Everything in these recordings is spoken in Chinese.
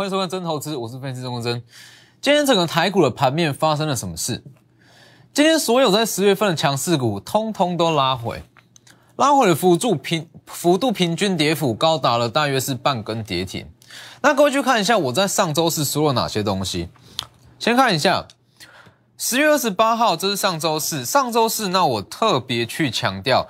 欢迎收看真投资，我是分析师钟真。今天整个台股的盘面发生了什么事？今天所有在十月份的强势股，通通都拉回，拉回的幅度平幅度平均跌幅高达了大约是半根跌停。那各位去看一下，我在上周四说了哪些东西？先看一下十月二十八号，这是上周四，上周四那我特别去强调。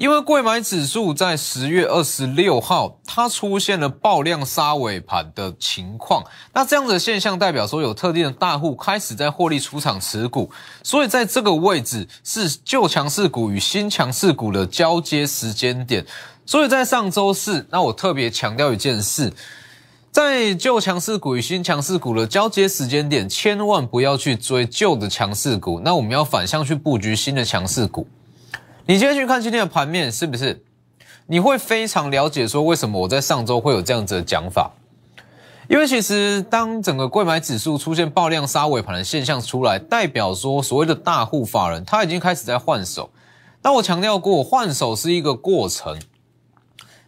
因为贵买指数在十月二十六号，它出现了爆量杀尾盘的情况，那这样的现象代表说有特定的大户开始在获利出场持股，所以在这个位置是旧强势股与新强势股的交接时间点，所以在上周四，那我特别强调一件事，在旧强势股与新强势股的交接时间点，千万不要去追旧的强势股，那我们要反向去布局新的强势股。你今天去看今天的盘面，是不是你会非常了解说为什么我在上周会有这样子的讲法？因为其实当整个贵买指数出现爆量杀尾盘的现象出来，代表说所谓的大户法人他已经开始在换手。那我强调过，换手是一个过程，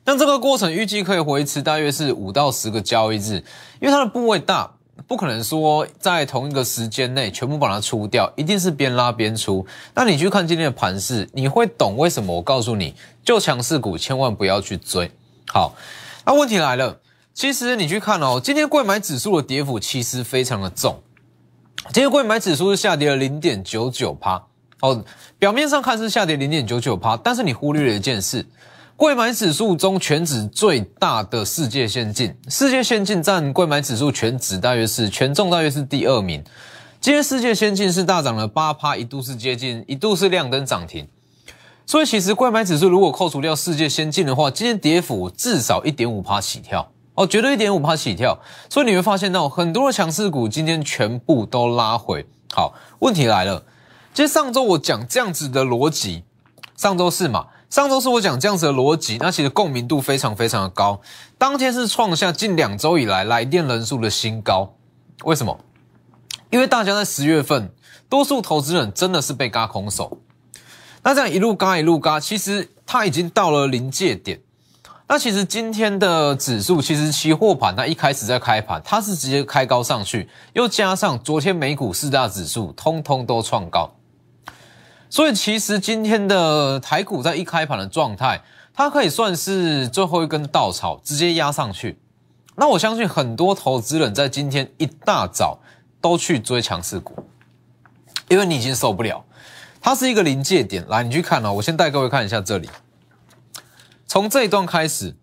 但这个过程预计可以维持大约是五到十个交易日，因为它的部位大。不可能说在同一个时间内全部把它出掉，一定是边拉边出。那你去看今天的盘势，你会懂为什么我告诉你，就强势股千万不要去追。好，那问题来了，其实你去看哦，今天贵买指数的跌幅其实非常的重，今天贵买指数是下跌了零点九九趴。哦，表面上看是下跌零点九九趴，但是你忽略了一件事。贵买指数中全指最大的世界先进，世界先进占贵买指数全指大约是权重大约是第二名。今天世界先进是大涨了八趴，一度是接近，一度是亮灯涨停。所以其实贵买指数如果扣除掉世界先进的话，今天跌幅至少一点五趴起跳哦，绝对一点五趴起跳。所以你会发现到很多的强势股今天全部都拉回。好，问题来了，其实上周我讲这样子的逻辑，上周四嘛。上周是我讲这样子的逻辑，那其实共鸣度非常非常的高。当天是创下近两周以来来电人数的新高。为什么？因为大家在十月份，多数投资人真的是被嘎空手。那这样一路嘎一路嘎，其实它已经到了临界点。那其实今天的指数，其实期货盘它一开始在开盘，它是直接开高上去，又加上昨天美股四大指数通通都创高。所以其实今天的台股在一开盘的状态，它可以算是最后一根稻草，直接压上去。那我相信很多投资人在今天一大早都去追强势股，因为你已经受不了，它是一个临界点。来，你去看哦，我先带各位看一下这里，从这一段开始，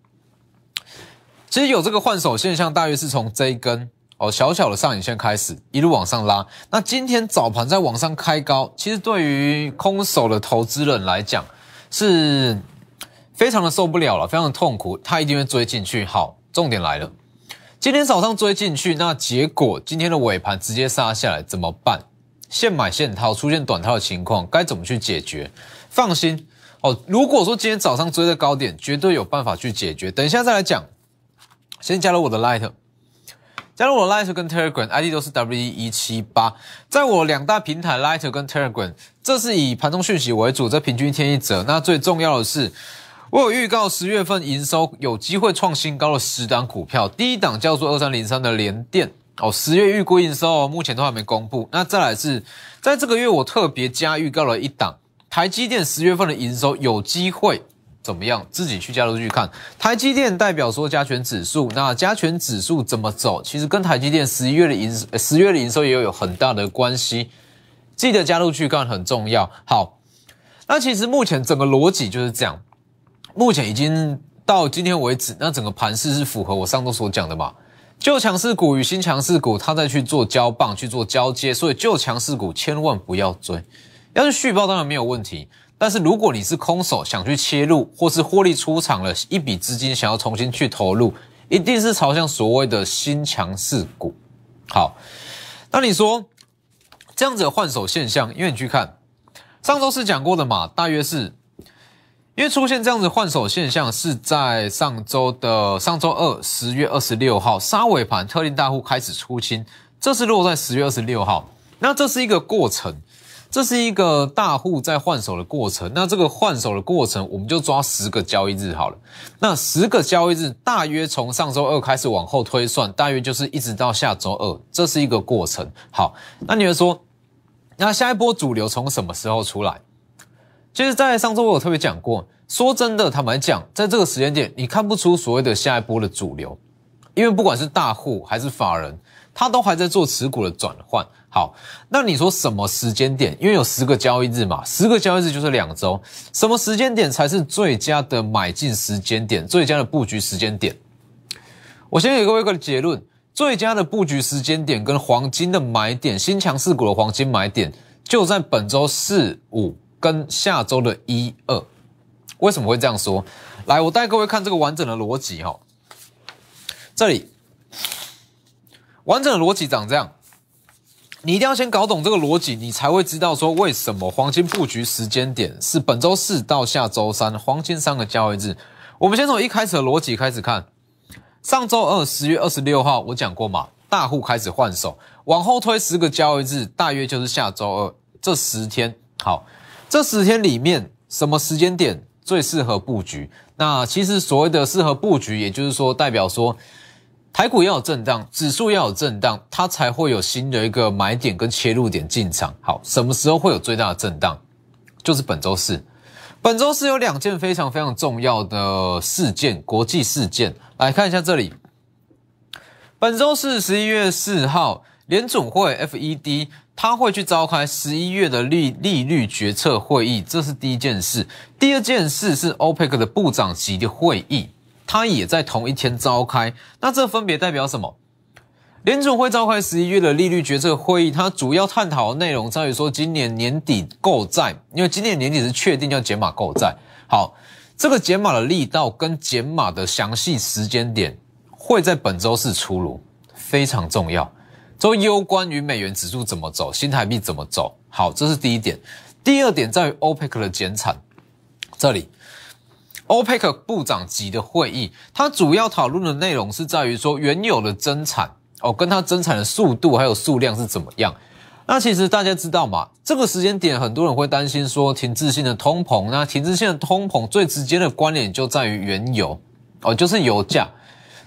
其实有这个换手现象，大约是从这一根。哦，小小的上影线开始一路往上拉。那今天早盘在往上开高，其实对于空手的投资人来讲，是非常的受不了了，非常的痛苦。他一定会追进去。好，重点来了，今天早上追进去，那结果今天的尾盘直接杀下来，怎么办？现买现套，出现短套的情况，该怎么去解决？放心哦，如果说今天早上追的高点，绝对有办法去解决。等一下再来讲，先加入我的 Light。加入我 Lighter 跟 Telegram，ID 都是 W 一七八，在我两大平台 Lighter 跟 Telegram，这是以盘中讯息为主，这平均一天一折。那最重要的是，我有预告十月份营收有机会创新高的十档股票，第一档叫做二三零三的联电哦，十月预估营收哦目前都还没公布。那再来是在这个月我特别加预告了一档台积电十月份的营收有机会。怎么样？自己去加入去看台积电，代表说加权指数。那加权指数怎么走？其实跟台积电十一月的营十月的营收也有很大的关系。记得加入去看很重要。好，那其实目前整个逻辑就是这样。目前已经到今天为止，那整个盘势是符合我上周所讲的嘛？旧强势股与新强势股，它在去做交棒、去做交接，所以旧强势股千万不要追。要是续报当然没有问题。但是如果你是空手想去切入，或是获利出场了一笔资金想要重新去投入，一定是朝向所谓的新强势股。好，那你说这样子换手现象，因为你去看上周是讲过的嘛，大约是因为出现这样子换手现象是在上周的上周二十月二十六号杀尾盘，特定大户开始出清，这是落在十月二十六号，那这是一个过程。这是一个大户在换手的过程。那这个换手的过程，我们就抓十个交易日好了。那十个交易日大约从上周二开始往后推算，大约就是一直到下周二，这是一个过程。好，那你们说，那下一波主流从什么时候出来？其实，在上周我有特别讲过，说真的，坦白讲，在这个时间点，你看不出所谓的下一波的主流，因为不管是大户还是法人，他都还在做持股的转换。好，那你说什么时间点？因为有十个交易日嘛，十个交易日就是两周，什么时间点才是最佳的买进时间点？最佳的布局时间点？我先给各位一个结论：最佳的布局时间点跟黄金的买点，新强势股的黄金买点，就在本周四五。跟下周的一二，为什么会这样说？来，我带各位看这个完整的逻辑哈。这里完整的逻辑长这样，你一定要先搞懂这个逻辑，你才会知道说为什么黄金布局时间点是本周四到下周三，黄金三个交易日。我们先从一开始的逻辑开始看。上周二十月二十六号我讲过嘛，大户开始换手，往后推十个交易日，大约就是下周二这十天。好。这十天里面，什么时间点最适合布局？那其实所谓的适合布局，也就是说，代表说台股要有震荡，指数要有震荡，它才会有新的一个买点跟切入点进场。好，什么时候会有最大的震荡？就是本周四。本周四有两件非常非常重要的事件，国际事件。来看一下这里，本周四十一月四号，联总会 FED。他会去召开十一月的利利率决策会议，这是第一件事。第二件事是 OPEC 的部长级的会议，它也在同一天召开。那这分别代表什么？联总会召开十一月的利率决策会议，它主要探讨的内容在于说，今年年底购债，因为今年年底是确定要减码购债。好，这个减码的力道跟减码的详细时间点会在本周四出炉，非常重要。都攸关于美元指数怎么走，新台币怎么走。好，这是第一点。第二点在于 OPEC 的减产。这里，OPEC 部长级的会议，它主要讨论的内容是在于说原有的增产哦，跟它增产的速度还有数量是怎么样。那其实大家知道嘛，这个时间点很多人会担心说停滞性的通膨。那停滞性的通膨最直接的关联就在于原油哦，就是油价。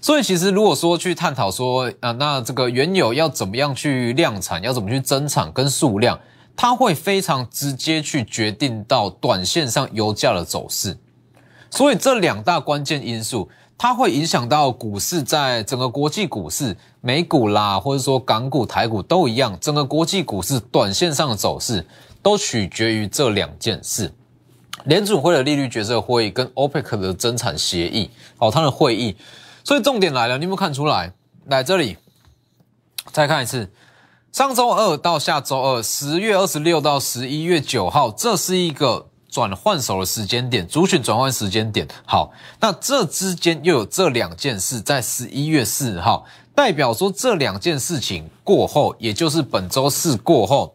所以其实如果说去探讨说啊，那这个原油要怎么样去量产，要怎么去增产跟数量，它会非常直接去决定到短线上油价的走势。所以这两大关键因素，它会影响到股市在整个国际股市、美股啦，或者说港股、台股都一样，整个国际股市短线上的走势都取决于这两件事：联储会的利率决策会议跟 OPEC 的增产协议。哦，它的会议。所以重点来了，你有没有看出来？来这里再看一次，上周二到下周二，十月二十六到十一月九号，这是一个转换手的时间点，主选转换时间点。好，那这之间又有这两件事，在十一月四号，代表说这两件事情过后，也就是本周四过后，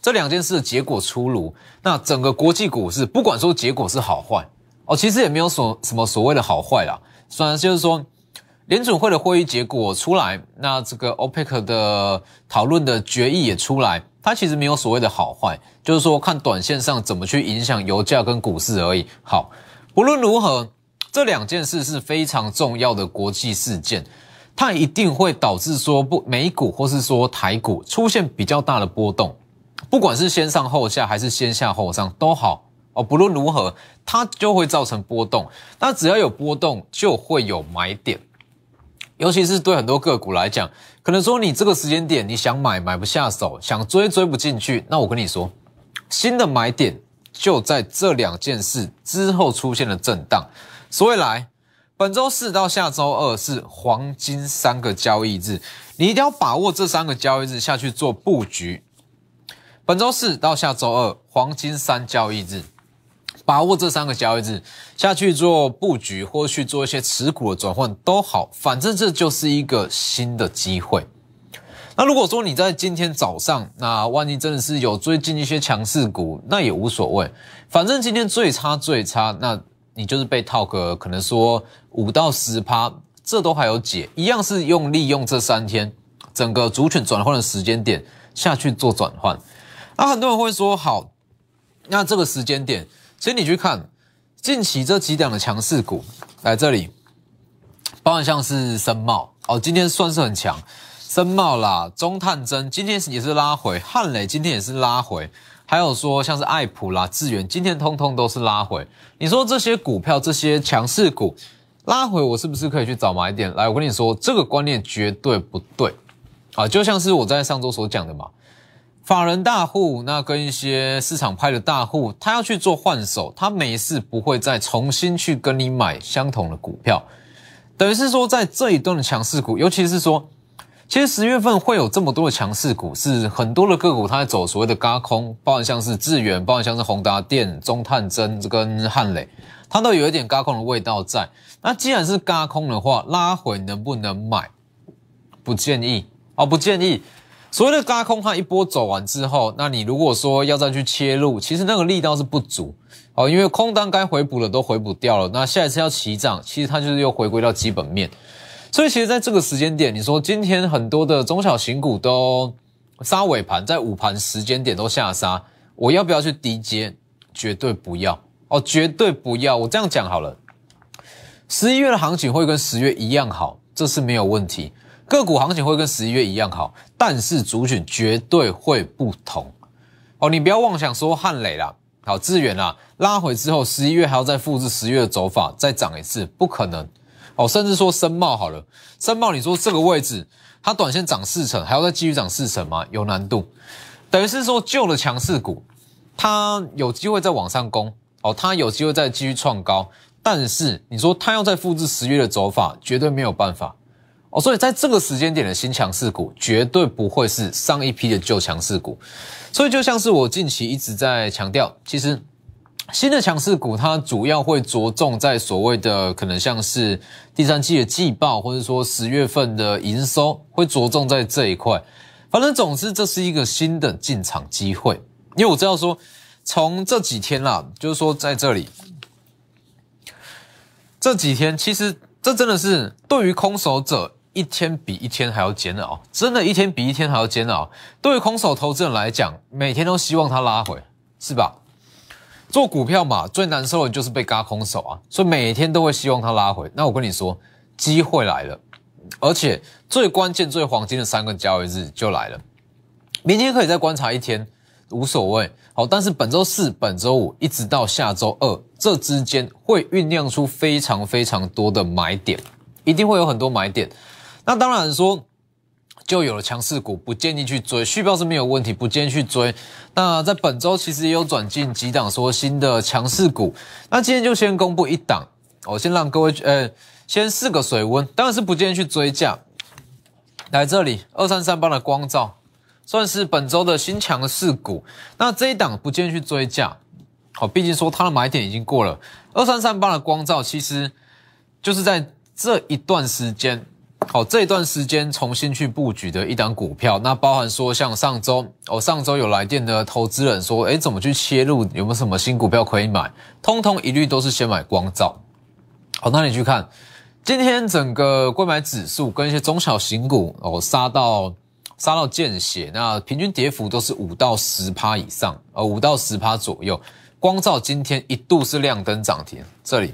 这两件事的结果出炉，那整个国际股市，不管说结果是好坏哦，其实也没有所什么所谓的好坏啦，虽然就是说。联准会的会议结果出来，那这个 OPEC 的讨论的决议也出来，它其实没有所谓的好坏，就是说看短线上怎么去影响油价跟股市而已。好，不论如何，这两件事是非常重要的国际事件，它一定会导致说不美股或是说台股出现比较大的波动，不管是先上后下还是先下后上都好哦。不论如何，它就会造成波动，那只要有波动，就会有买点。尤其是对很多个股来讲，可能说你这个时间点你想买买不下手，想追追不进去，那我跟你说，新的买点就在这两件事之后出现了震荡。所以来本周四到下周二是黄金三个交易日，你一定要把握这三个交易日下去做布局。本周四到下周二黄金三交易日。把握这三个交易日下去做布局，或去做一些持股的转换都好，反正这就是一个新的机会。那如果说你在今天早上，那万一真的是有追进一些强势股，那也无所谓，反正今天最差最差，那你就是被套个可能说五到十趴，这都还有解，一样是用利用这三天整个主权转换的时间点下去做转换。那很多人会说，好，那这个时间点，其实你去看近期这几档的强势股，来这里，包含像是深茂哦，今天算是很强，深茂啦，中探针今天也是拉回，汉磊今天也是拉回，还有说像是爱普啦、智源，今天通通都是拉回。你说这些股票这些强势股拉回，我是不是可以去找买点？来，我跟你说，这个观念绝对不对啊！就像是我在上周所讲的嘛。法人大户，那跟一些市场派的大户，他要去做换手，他没事不会再重新去跟你买相同的股票，等于是说，在这一段的强势股，尤其是说，其实十月份会有这么多的强势股，是很多的个股它在走所谓的嘎空，包含像是智远，包含像是宏达电、中探针跟汉磊，它都有一点嘎空的味道在。那既然是嘎空的话，拉回能不能买？不建议哦，不建议。所谓的高空，它一波走完之后，那你如果说要再去切入，其实那个力道是不足哦，因为空单该回补的都回补掉了，那下一次要起涨，其实它就是又回归到基本面。所以其实在这个时间点，你说今天很多的中小型股都杀尾盘，在午盘时间点都下杀，我要不要去低接？绝对不要哦，绝对不要。我这样讲好了，十一月的行情会跟十月一样好，这是没有问题。个股行情会跟十一月一样好，但是族群绝对会不同哦。你不要妄想说汉磊啦，好资源啦，拉回之后十一月还要再复制十月的走法再涨一次，不可能哦。甚至说深茂好了，深茂你说这个位置它短线涨四成，还要再继续涨四成吗？有难度。等于是说旧的强势股，它有机会再往上攻哦，它有机会再继续创高，但是你说它要再复制十月的走法，绝对没有办法。哦，所以在这个时间点的新强势股绝对不会是上一批的旧强势股，所以就像是我近期一直在强调，其实新的强势股它主要会着重在所谓的可能像是第三季的季报，或者说十月份的营收会着重在这一块。反正总之这是一个新的进场机会，因为我知道说从这几天啦，就是说在这里这几天，其实这真的是对于空手者。一天比一天还要煎熬，真的，一天比一天还要煎熬。对于空手投资人来讲，每天都希望它拉回，是吧？做股票嘛，最难受的就是被嘎空手啊，所以每天都会希望它拉回。那我跟你说，机会来了，而且最关键、最黄金的三个交易日就来了。明天可以再观察一天，无所谓。好，但是本周四、本周五一直到下周二，这之间会酝酿出非常非常多的买点，一定会有很多买点。那当然说，就有了强势股，不建议去追。续报是没有问题，不建议去追。那在本周其实也有转进几档说新的强势股。那今天就先公布一档，我先让各位呃先试个水温。当然是不建议去追价。来这里，二三三八的光照算是本周的新强势股。那这一档不建议去追价，好，毕竟说它的买点已经过了。二三三八的光照其实就是在这一段时间。好，这段时间重新去布局的一档股票，那包含说像上周，哦，上周有来电的投资人说，哎，怎么去切入？有没有什么新股票可以买？通通一律都是先买光照。好，那你去看，今天整个购买指数跟一些中小型股哦，杀到杀到见血，那平均跌幅都是五到十趴以上，呃，五到十趴左右。光照今天一度是亮灯涨停，这里。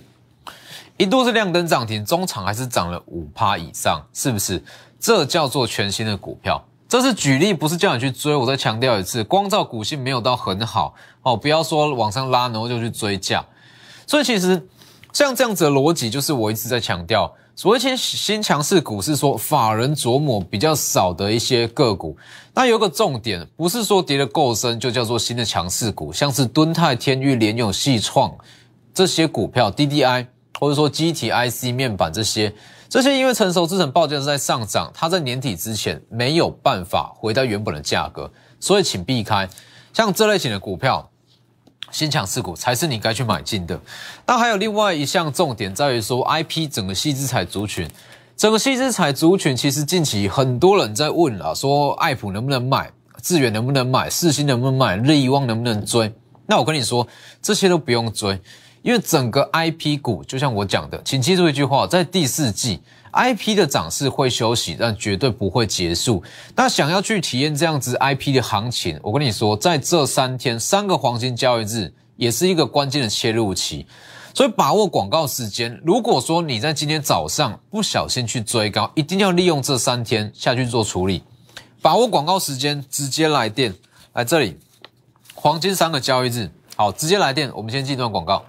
一度是亮灯涨停，中场还是涨了五趴以上，是不是？这叫做全新的股票。这是举例，不是叫你去追。我再强调一次，光照股性没有到很好哦，不要说往上拉，然后就去追价。所以其实像这样子的逻辑，就是我一直在强调，所谓新新强势股是说法人琢磨比较少的一些个股。那有个重点，不是说跌得够深就叫做新的强势股，像是敦泰、天域、联永、细创这些股票，DDI。或者说机体 IC 面板这些，这些因为成熟制程报价是在上涨，它在年底之前没有办法回到原本的价格，所以请避开像这类型的股票，新强势股才是你该去买进的。那还有另外一项重点在于说，IP 整个细资材族群，整个细资材族群其实近期很多人在问啊，说爱普能不能买，智远能不能买，四星能不能买，日一旺能不能追？那我跟你说，这些都不用追。因为整个 IP 股，就像我讲的，请记住一句话，在第四季 IP 的涨势会休息，但绝对不会结束。那想要去体验这样子 IP 的行情，我跟你说，在这三天三个黄金交易日，也是一个关键的切入期。所以把握广告时间。如果说你在今天早上不小心去追高，一定要利用这三天下去做处理。把握广告时间，直接来电来这里。黄金三个交易日，好，直接来电。我们先进段广告。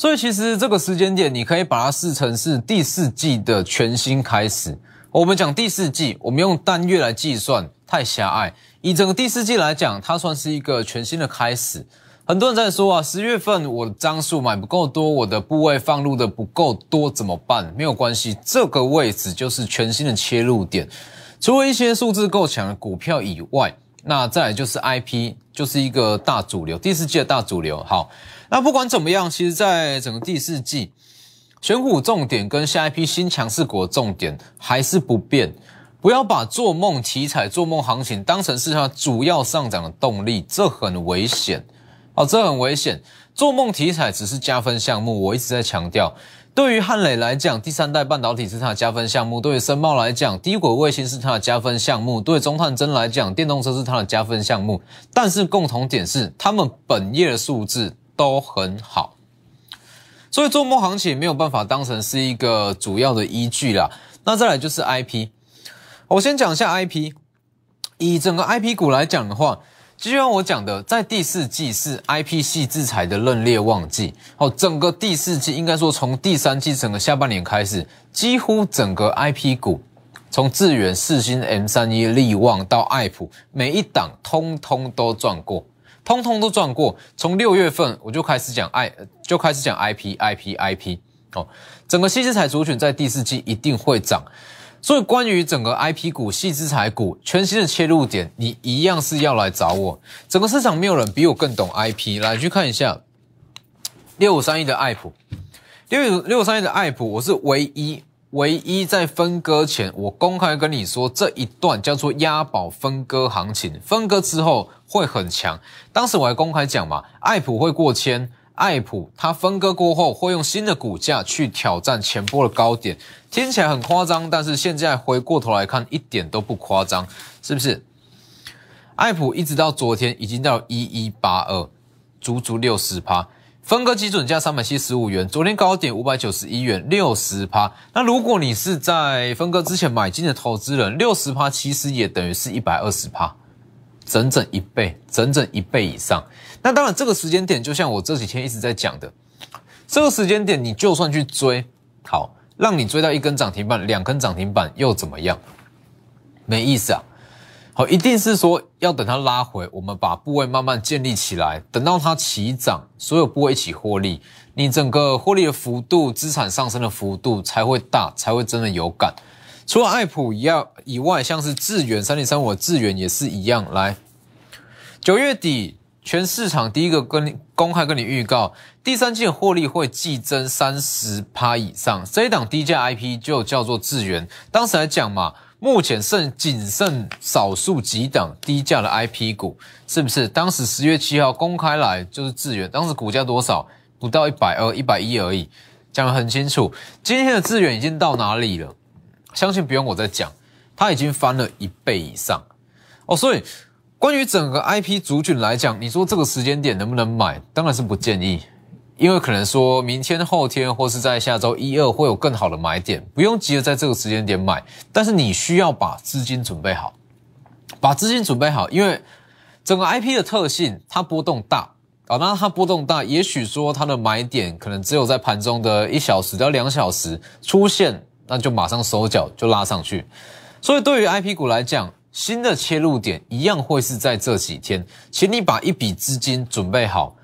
所以其实这个时间点，你可以把它视成是第四季的全新开始。我们讲第四季，我们用单月来计算太狭隘。以整个第四季来讲，它算是一个全新的开始。很多人在说啊，十月份我的张数买不够多，我的部位放入的不够多，怎么办？没有关系，这个位置就是全新的切入点。除了一些数字够强的股票以外，那再来就是 IP，就是一个大主流，第四季的大主流。好，那不管怎么样，其实在整个第四季选股重点跟下一批新强势股的重点还是不变，不要把做梦题材、做梦行情当成是它主要上涨的动力，这很危险。哦，这很危险。做梦题材只是加分项目，我一直在强调。对于汉磊来讲，第三代半导体是它的加分项目；对于深茂来讲，低轨卫星是它的加分项目；对中探针来讲，电动车是它的加分项目。但是共同点是，他们本业的数字都很好，所以做梦行情没有办法当成是一个主要的依据啦。那再来就是 IP，我先讲一下 IP。以整个 IP 股来讲的话。就像我讲的，在第四季是 IP 系制裁的认列旺季。哦，整个第四季应该说从第三季整个下半年开始，几乎整个 IP 股，从智远、四星、M 三一、力旺到爱普，每一档通通都赚过，通通都赚过。从六月份我就开始讲 I，就开始讲 IP，IP，IP。哦，整个细制裁族群在第四季一定会涨。所以，关于整个 IP 股、细资材股全新的切入点，你一样是要来找我。整个市场没有人比我更懂 IP。来去看一下六五三一的爱普，六五六五三一的爱普，我是唯一唯一在分割前，我公开跟你说这一段叫做押宝分割行情，分割之后会很强。当时我还公开讲嘛，爱普会过千。爱普它分割过后会用新的股价去挑战前波的高点，听起来很夸张，但是现在回过头来看一点都不夸张，是不是？爱普一直到昨天已经到一一八二，足足六十趴，分割基准价三百七十五元，昨天高点五百九十一元，六十趴。那如果你是在分割之前买进的投资人，六十趴其实也等于是一百二十趴。整整一倍，整整一倍以上。那当然，这个时间点就像我这几天一直在讲的，这个时间点你就算去追，好，让你追到一根涨停板、两根涨停板又怎么样？没意思啊！好，一定是说要等它拉回，我们把部位慢慢建立起来，等到它起涨，所有部位一起获利，你整个获利的幅度、资产上升的幅度才会大，才会真的有感。除了爱普一样以外，像是智远三零三五的智远也是一样。来，九月底全市场第一个跟你公开跟你预告，第三季的获利会季增三十趴以上。这一档低价 IP 就叫做智远。当时来讲嘛，目前剩仅剩少数几档低价的 IP 股，是不是？当时十月七号公开来就是智远，当时股价多少？不到一百二、一百一而已，讲得很清楚。今天的智远已经到哪里了？相信不用我再讲，它已经翻了一倍以上哦。所以关于整个 IP 族群来讲，你说这个时间点能不能买？当然是不建议，因为可能说明天、后天或是在下周一二会有更好的买点，不用急着在这个时间点买。但是你需要把资金准备好，把资金准备好，因为整个 IP 的特性，它波动大啊。那它波动大，也许说它的买点可能只有在盘中的一小时到两小时出现。那就马上收脚就拉上去，所以对于 I P 股来讲，新的切入点一样会是在这几天，请你把一笔资金准备好。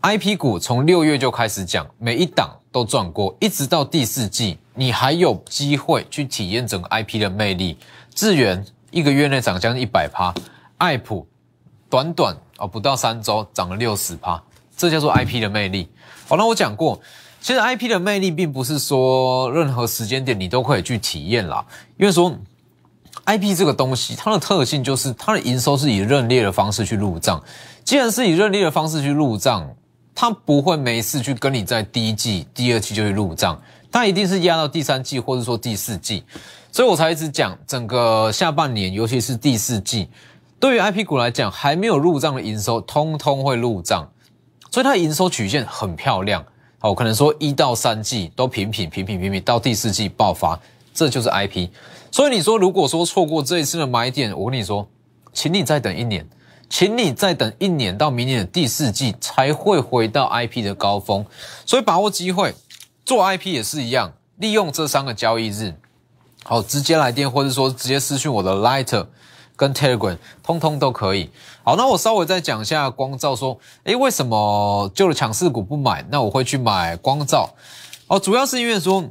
I P 股从六月就开始讲，每一档都赚过，一直到第四季，你还有机会去体验整个 I P 的魅力。智源一个月内涨将近一百趴，爱普短短哦不到三周涨了六十趴，这叫做 I P 的魅力。好，那我讲过。其实 IP 的魅力并不是说任何时间点你都可以去体验啦，因为说 IP 这个东西，它的特性就是它的营收是以认列的方式去入账。既然是以认列的方式去入账，它不会没事去跟你在第一季、第二季就去入账，它一定是压到第三季或者说第四季，所以我才一直讲整个下半年，尤其是第四季，对于 IP 股来讲，还没有入账的营收，通通会入账，所以它的营收曲线很漂亮。好，可能说一到三季都平平平平平平，到第四季爆发，这就是 IP。所以你说，如果说错过这一次的买点，我跟你说，请你再等一年。请你再等一年，到明年的第四季才会回到 IP 的高峰，所以把握机会做 IP 也是一样，利用这三个交易日，好直接来电或者说直接私讯我的 Lighter 跟 Telegram，通通都可以。好，那我稍微再讲一下光照，说，诶，为什么旧的强势股不买？那我会去买光照，哦，主要是因为说。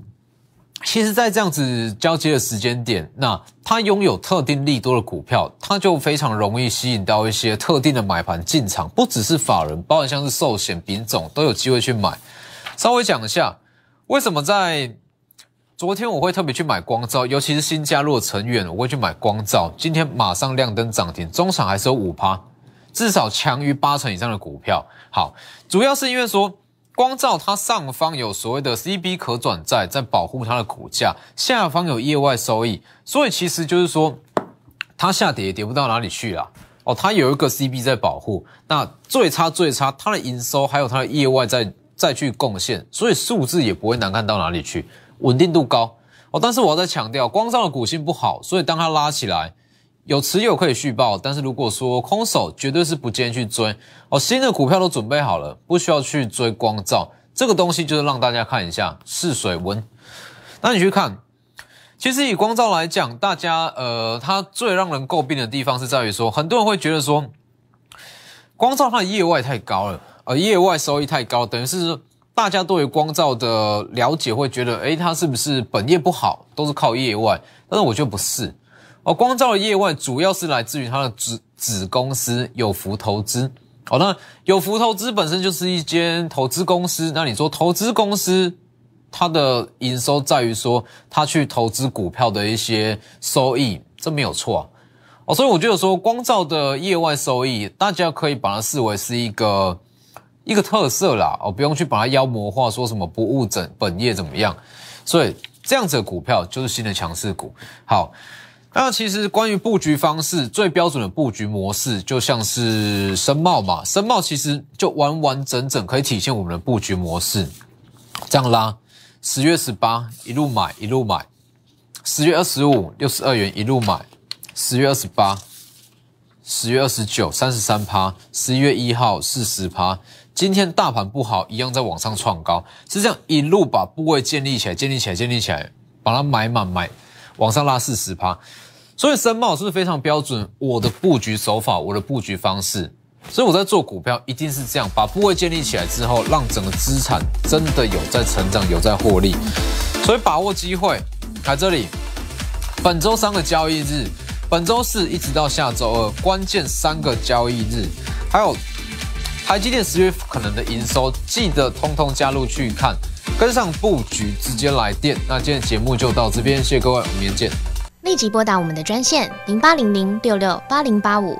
其实，在这样子交接的时间点，那它拥有特定利多的股票，它就非常容易吸引到一些特定的买盘进场，不只是法人，包含像是寿险、丙种都有机会去买。稍微讲一下，为什么在昨天我会特别去买光照，尤其是新加入的成员，我会去买光照。今天马上亮灯涨停，中场还是有五趴，至少强于八成以上的股票。好，主要是因为说。光照它上方有所谓的 CB 可转债在保护它的股价，下方有业外收益，所以其实就是说它下跌也跌不到哪里去啦。哦，它有一个 CB 在保护，那最差最差它的营收还有它的业外再再去贡献，所以数字也不会难看到哪里去，稳定度高。哦，但是我要再强调，光照的股性不好，所以当它拉起来。有持有可以续报，但是如果说空手，绝对是不建议去追哦。新的股票都准备好了，不需要去追光照这个东西，就是让大家看一下试水温。那你去看，其实以光照来讲，大家呃，它最让人诟病的地方是在于说，很多人会觉得说，光照它的业外太高了，呃，业外收益太高，等于是大家对于光照的了解会觉得，诶，它是不是本业不好，都是靠业外？但是我觉得不是。哦，光照的业外主要是来自于它的子子公司有福投资。哦，那有福投资本身就是一间投资公司。那你说投资公司它的营收在于说它去投资股票的一些收益，这没有错。哦，所以我觉得说光照的业外收益，大家可以把它视为是一个一个特色啦。哦，不用去把它妖魔化，说什么不务整本业怎么样。所以这样子的股票就是新的强势股。好。那其实关于布局方式，最标准的布局模式，就像是申茂嘛，申茂其实就完完整整可以体现我们的布局模式。这样拉，十月十八一路买一路买，十月二十五六十二元一路买，十月二十八，十月二十九三十三趴，十一月一号四十趴。今天大盘不好，一样在往上创高，是这样一路把部位建立起来，建立起来，建立起来，把它买满买。往上拉四十趴，所以申茂是不是非常标准？我的布局手法，我的布局方式，所以我在做股票一定是这样，把部位建立起来之后，让整个资产真的有在成长，有在获利。所以把握机会，在这里，本周三个交易日，本周四一直到下周二，关键三个交易日，还有台积电十月可能的营收，记得通通加入去看。跟上布局，直接来电。那今天节目就到这边，谢谢各位，我们明天见。立即拨打我们的专线零八零零六六八零八五